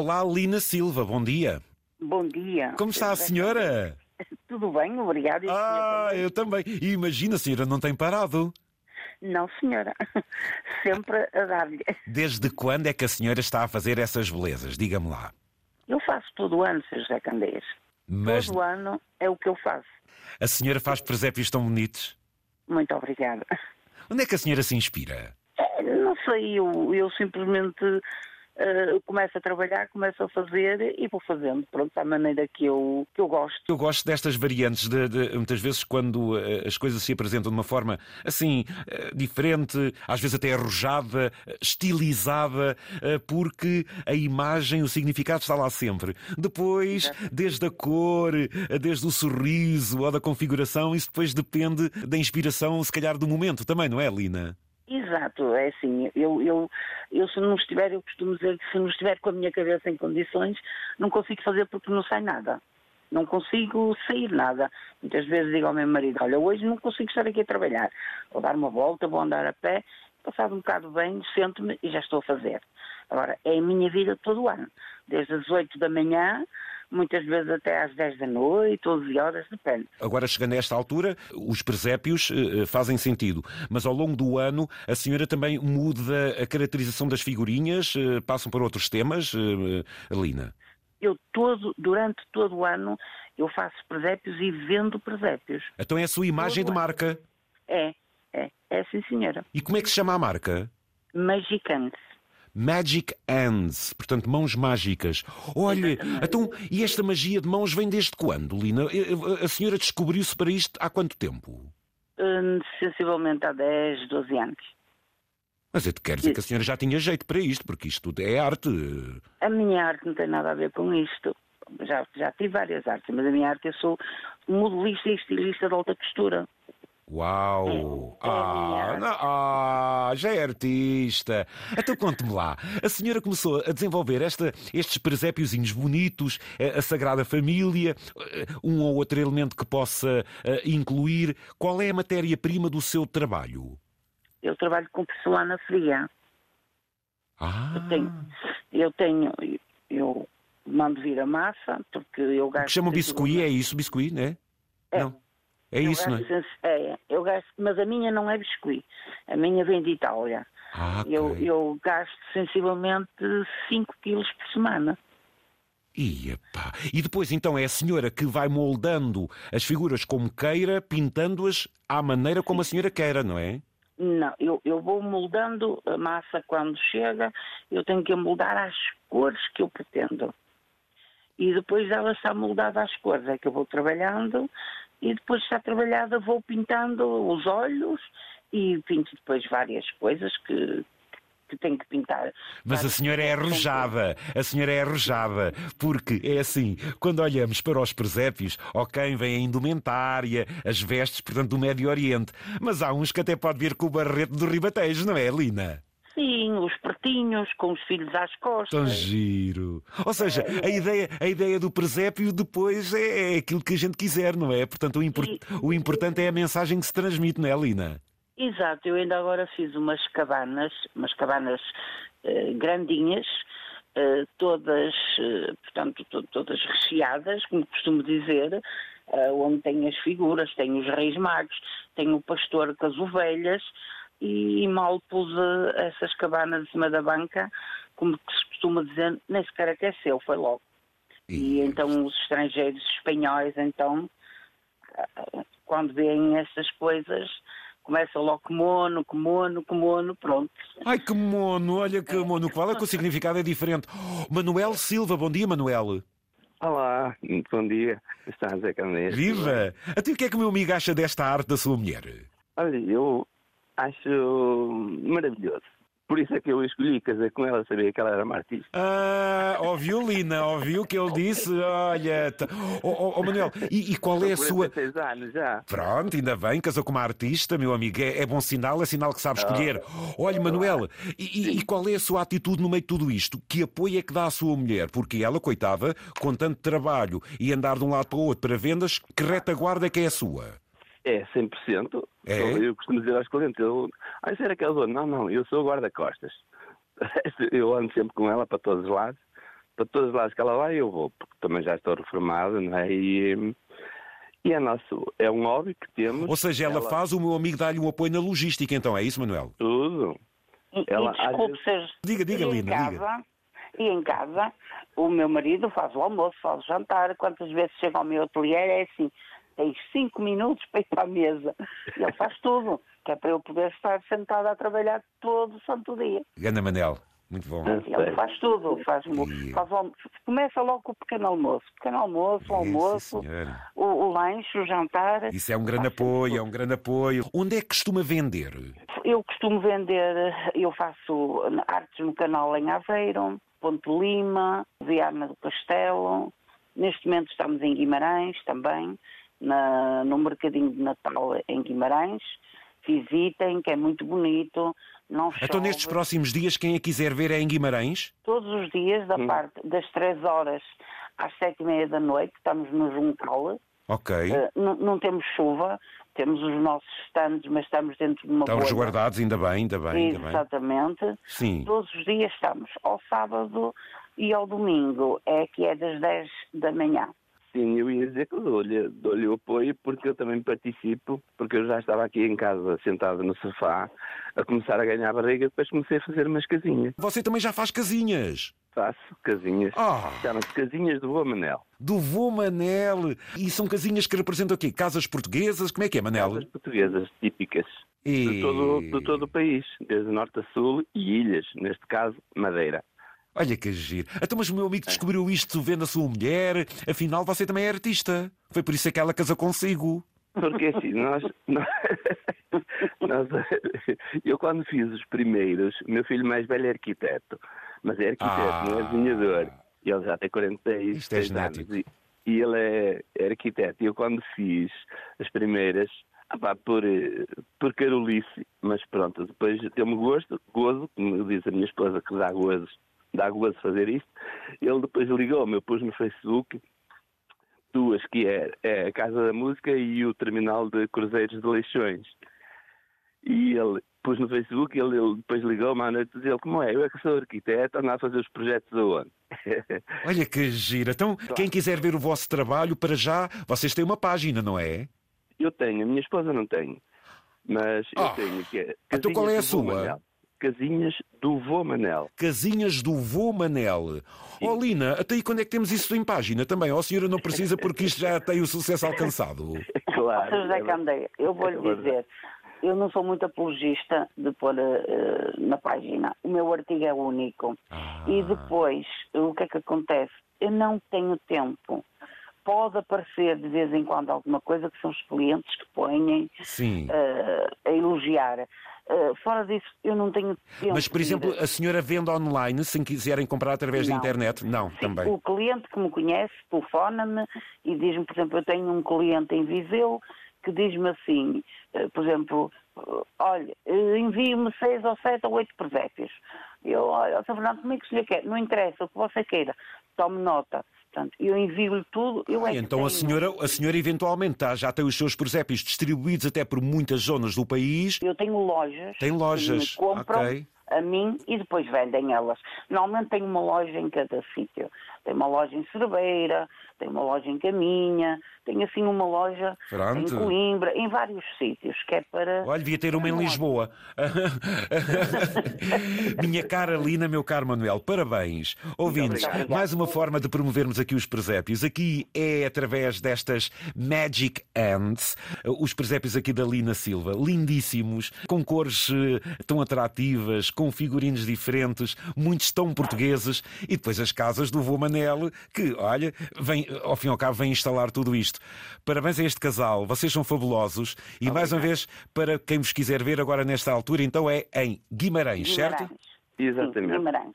Olá, Lina Silva, bom dia. Bom dia. Como está a senhora? Tudo bem, obrigado. Ah, também? eu também. E imagina, a senhora não tem parado. Não, senhora. Sempre a dar-lhe. Desde quando é que a senhora está a fazer essas belezas? Diga-me lá. Eu faço todo o ano, Sr. José Candeias. Mas Todo ano é o que eu faço. a senhora faz presépios tão bonitos. Muito obrigada. Onde é que a senhora se inspira? Eh, Não sei, eu, eu simplesmente eh, começo a trabalhar, começo a fazer e vou fazendo, pronto, à maneira que eu, que eu gosto. Eu gosto destas variantes, de, de- muitas vezes quando eh, as coisas se apresentam de uma forma assim, eh, diferente, às vezes até arrojada, estilizada, porque a imagem, o significado está lá sempre. Depois, desde a cor, desde o sorriso ou da configuração, isso depois depende da inspiração, se calhar do momento também, não é, Lina? Exato, é assim, eu, eu, eu se não estiver, eu costumo dizer que se não estiver com a minha cabeça em condições, não consigo fazer porque não sai nada. Não consigo sair nada. Muitas vezes digo ao meu marido, olha, hoje não consigo estar aqui a trabalhar. Vou dar uma volta, vou andar a pé, passado um bocado bem, sento-me e já estou a fazer. Agora, é a minha vida todo o ano. Desde as 8 da manhã, muitas vezes até às 10 da noite, 11 horas, depende. Agora, chegando a esta altura, os presépios eh, eh, fazem sentido. Mas ao longo do ano, a senhora também muda a caracterização das figurinhas? eh, Passam para outros temas, Lina? Eu todo, durante todo o ano, eu faço presépios e vendo presépios. Então é a sua imagem de Todo ano. marca. É, é, é sim senhora. E como é que se chama a marca? Magicante. Magic Hands, portanto, mãos mágicas. Olha, então, e esta magia de mãos vem desde quando, Lina? Eh, eh, A senhora descobriu-se para isto há quanto tempo? Hum, sensivelmente há 10, 12 anos. Mas eu te quero dizer que a senhora já tinha jeito para isto, porque isto tudo é arte. A minha arte não tem nada a ver com isto. Já, já tive várias artes, mas a minha arte eu sou modelista e estilista de alta costura. Uau! Ah, não- ah, já é artista. Então conte-me lá. A senhora começou a desenvolver esta, estes presépiozinhos bonitos, eh, a Sagrada Família, eh, um ou outro elemento que possa eh, incluir. Qual é a matéria-prima do seu trabalho? Eu trabalho com porcelana fria. Ah, Eu tenho, eu tenho, eu mando vir a massa, porque eu o que gasto. chama biscuit, é isso? Biscuit, né? É. Não. É Eu isso, não é? gasto é, eu gasto, mas a minha não é biscuit. A minha vem de Itália. Ah, ok. Eu, eu gasto sensivelmente 5 quilos por semana. Ia pá. E depois então é a senhora que vai moldando as figuras como queira, pintando-as à maneira como a senhora queira, não é? Não, eu, eu vou moldando a massa quando chega, eu tenho que moldar às cores que eu pretendo. E depois ela está moldada às cores, é que eu vou trabalhando e depois está trabalhada vou pintando os olhos e pinto depois várias coisas que, que tenho que pintar. Mas a senhora é arrojada, a senhora é arrojada, porque é assim, quando olhamos para os presépios, ok, vem a indumentária, as vestes, portanto, do Médio Oriente, mas há uns que até pode vir com o barrete do ribatejo, não é, Lina? Sim, os pretinhos com os filhos às costas. Tão giro. Ou seja, a ideia, a ideia do presépio depois é, é aquilo que a gente quiser, não é? Portanto, o, impor- E- o importante é a mensagem que se transmite, não é, Lina? Exato, eu ainda agora fiz umas cabanas, umas cabanas eh, grandinhas, eh, todas, eh, portanto, to- todas recheadas, como costumo dizer, onde tem as figuras, tem os reis magos, tem o pastor com as ovelhas, e mal pus essas cabanas em cima da banca, como que se costuma dizer, nem sequer aqueceu, foi logo. E então os estrangeiros espanhóis, então, ah, quando veem essas coisas, começam logo mono, mono, mono, pronto. Ai, que mono, olha que mono. Qual é que o significado é diferente? Oh, Manuel Silva, bom dia, Manuel. Olá, muito bom dia. Está Zé Candeias. Viva! Até o que é que o meu amigo acha desta arte da sua mulher? Olha, eu acho maravilhoso. Por isso é que eu escolhi casar com ela, sabia que ela era uma artista. Ah, ouviu, Lina? Ouviu o que ele disse? Olha, tá- oh, oh, oh, Manuel, e, e qual é a sua. 16 anos já. Pronto, ainda bem, casou com uma artista, meu amigo. É, é bom sinal, é sinal que sabe escolher. Olha, Manuel, e, e- e qual é a sua atitude no meio de tudo isto? Que apoio é que dá à sua mulher? Porque ela, coitada, com tanto trabalho e andar de um lado para o outro para vendas, que retaguarda é que é a sua? É 100%. É? Eu, eu costumo dizer aos clientes, eu, ah, isso era aquela zona. Não, não, eu sou guarda-costas. Eu ando sempre com ela para todos os lados, para todos os lados que ela vai, eu vou, porque também já estou reformado, não é? E, e é, nosso, é um hobby que temos. Ou seja, ela, faz, o meu amigo dá-lhe um apoio na logística, então, é isso, Manuel? Tudo. E, Ela, e desculpe às ser. Diga, diga, e em Lina, casa, diga. E em casa, o meu marido faz o almoço, faz o jantar. Quantas vezes chega ao meu ateliê é assim: tens cinco minutos para ir para a mesa. E ele faz tudo, que é para eu poder estar sentada a trabalhar todo o santo dia. Ganda Manel, muito bom. Ele faz tudo, faz, E- faz começa logo com o pequeno almoço. Pequeno almoço, o É, almoço, o, o lanche, o jantar. Isso é um grande apoio, é tudo. um grande apoio. Onde é que costuma vender? Eu costumo vender, eu faço artes no canal em Aveiro, Ponte Lima, Viana do Castelo. Neste momento estamos em Guimarães também, na- no Mercadinho de Natal em Guimarães. Visitem, que é muito bonito. Não Então, chove. nestes próximos dias, quem a quiser ver é em Guimarães? Todos os dias, da parte das 3 horas às 7 e meia da noite, estamos no Juncal. Ok. Eh, não, não temos chuva, temos os nossos stands, mas estamos dentro de uma Estão bolha. resguardados, ainda bem, ainda bem, ainda bem. Exatamente. Sim. Todos os dias estamos, ao sábado e ao domingo, é que é das 10 da manhã. Sim, eu ia dizer que eu dou-lhe dou o apoio porque eu também participo, porque eu já estava aqui em casa sentado no sofá a começar a ganhar barriga, depois comecei a fazer umas casinhas. Você também já faz casinhas. Faço casinhas. Ah, Chamam-se casinhas do Boa Manel. do vô Manel. E são casinhas que representam o quê? Casas portuguesas? Como é que é, Manel? Casas portuguesas típicas E... de todo, de todo o país, desde norte a sul e ilhas, neste caso, Madeira. Olha que giro. Então, mas o meu amigo descobriu isto vendo a sua mulher. Afinal, você também é artista. Foi por isso é que ela casou consigo. Porque assim, nós, nós, nós- eu quando fiz os primeiros, o meu filho mais velho é arquiteto, mas é arquiteto, Ah. não é desenhador. E ele já tem 46 Isto é anos genético. e, e ele é, é arquiteto. E eu quando fiz as primeiras, ah pá, por, por carolice, mas pronto, depois deu-me gosto, gozo, como diz a minha esposa que dá gozo, dá gozo fazer isto. Ele depois ligou-me, eu pus no Facebook duas, que é, é a Casa da Música e o Terminal de Cruzeiros de Leixões. E ele pus no Facebook, ele, ele depois ligou-me à noite e disse, ele, como é? Eu é que sou arquiteto, ando a fazer os projetos aonde? Olha que gira. Então, quem quiser ver o vosso trabalho, para já, vocês têm uma página, não é? eu tenho, a minha esposa não tem, mas eu Ah, tenho, que é então qual é a sua? Casinhas do Vô Manel. Casinhas do Vô Manel. Oh, Lina, até aí quando é que temos isso em página também? Oh, a senhora não precisa porque isto já tem o sucesso alcançado. Claro. José é Candeia, eu é vou-lhe verdade. dizer, eu não sou muito apologista de pôr eh, na página. O meu artigo é único. Ah. E depois, o que é que acontece? Eu não tenho tempo. Pode aparecer de vez em quando alguma coisa que são os clientes que põem Sim. eh, a elogiar. Eh, fora disso, eu não tenho tempo. Mas, por exemplo, a senhora vende online, se quiserem comprar através da Não. internet? Não, Sim, também. O cliente que me conhece telefona-me e diz-me, por exemplo, eu tenho um cliente em Viseu que diz-me assim, eh, por exemplo, eh, olha, envie-me seis ou sete ou oito presépios. Eu, olha, Sr. Fernando, como é que o senhor quer? Não interessa, o que você queira, tome nota. Portanto, eu envio-lhe tudo, eu é que Então a senhora, a senhora eventualmente tá, já tem os seus presépios distribuídos até por muitas zonas do país. Eu tenho lojas. Tem lojas, Que me compram ok. A mim e depois vendem elas. Normalmente tenho uma loja em cada sítio. Tem uma loja em Cerveira, tem uma loja em Caminha, tenho assim uma loja Pronto. em Coimbra, em vários sítios, que é para. Olha, devia ter uma em Lisboa. Minha cara Lina, meu caro Manuel, parabéns. Ouvintes, mais uma forma de promovermos aqui os presépios. Aqui é através destas Magic Hands, os presépios aqui da Lina Silva, lindíssimos, com cores eh, tão atrativas, com figurinos diferentes, muitos tão portugueses, e depois as casas do vô Manel, que, olha, vem, ao fim e ao cabo, vem instalar tudo isto. Parabéns a este casal, vocês são fabulosos, e mais uma vez, para quem vos quiser ver agora nesta altura, então é em Guimarães, certo? Guimarães. Exatamente. Sim, Guimarães.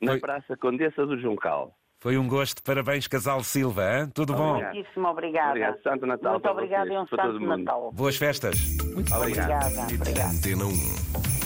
Na Foi- Praça Condessa do Juncal. Foi um gosto, parabéns, casal Silva, hein? tudo bom? Obrigado. Muitíssimo obrigada. Obrigado. Santo Natal Muito obrigada e um Santo. Natal. Boas festas. Obrigado. Obrigada. Obrigada. Antena 1.